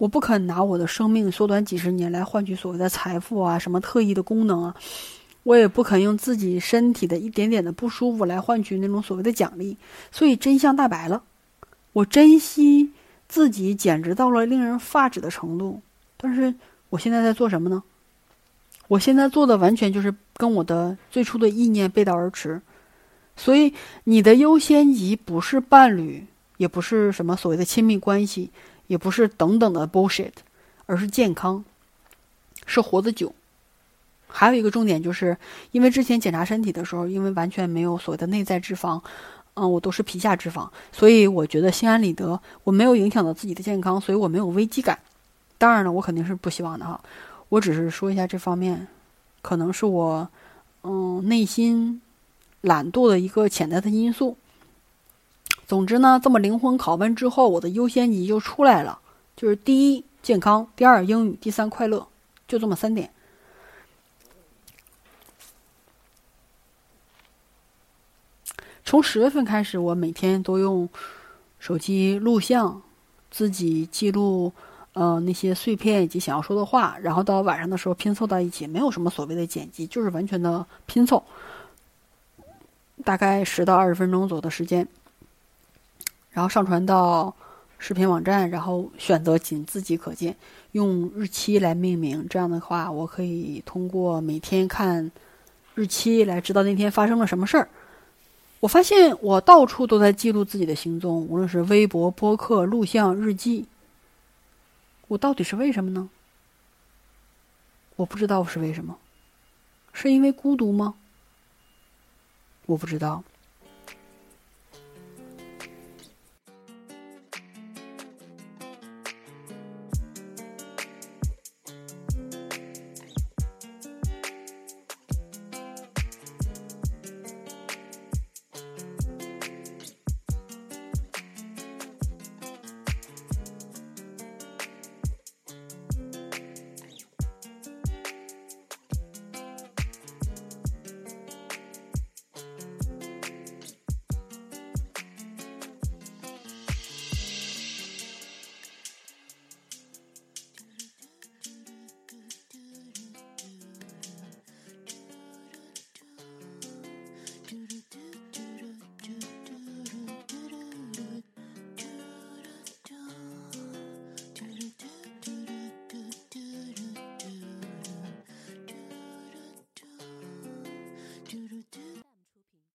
我不肯拿我的生命缩短几十年来换取所谓的财富啊，什么特异的功能啊，我也不肯用自己身体的一点点的不舒服来换取那种所谓的奖励。所以真相大白了，我珍惜自己简直到了令人发指的程度。但是我现在在做什么呢？我现在做的完全就是跟我的最初的意念背道而驰，所以你的优先级不是伴侣，也不是什么所谓的亲密关系，也不是等等的 bullshit，而是健康，是活得久。还有一个重点就是，因为之前检查身体的时候，因为完全没有所谓的内在脂肪，嗯，我都是皮下脂肪，所以我觉得心安理得，我没有影响到自己的健康，所以我没有危机感。当然了，我肯定是不希望的哈。我只是说一下这方面，可能是我，嗯，内心懒惰的一个潜在的因素。总之呢，这么灵魂拷问之后，我的优先级就出来了，就是第一健康，第二英语，第三快乐，就这么三点。从十月份开始，我每天都用手机录像，自己记录。呃，那些碎片以及想要说的话，然后到晚上的时候拼凑到一起，没有什么所谓的剪辑，就是完全的拼凑，大概十到二十分钟左右的时间，然后上传到视频网站，然后选择仅自己可见，用日期来命名。这样的话，我可以通过每天看日期来知道那天发生了什么事儿。我发现我到处都在记录自己的行踪，无论是微博、播客、录像、日记。我到底是为什么呢？我不知道是为什么，是因为孤独吗？我不知道。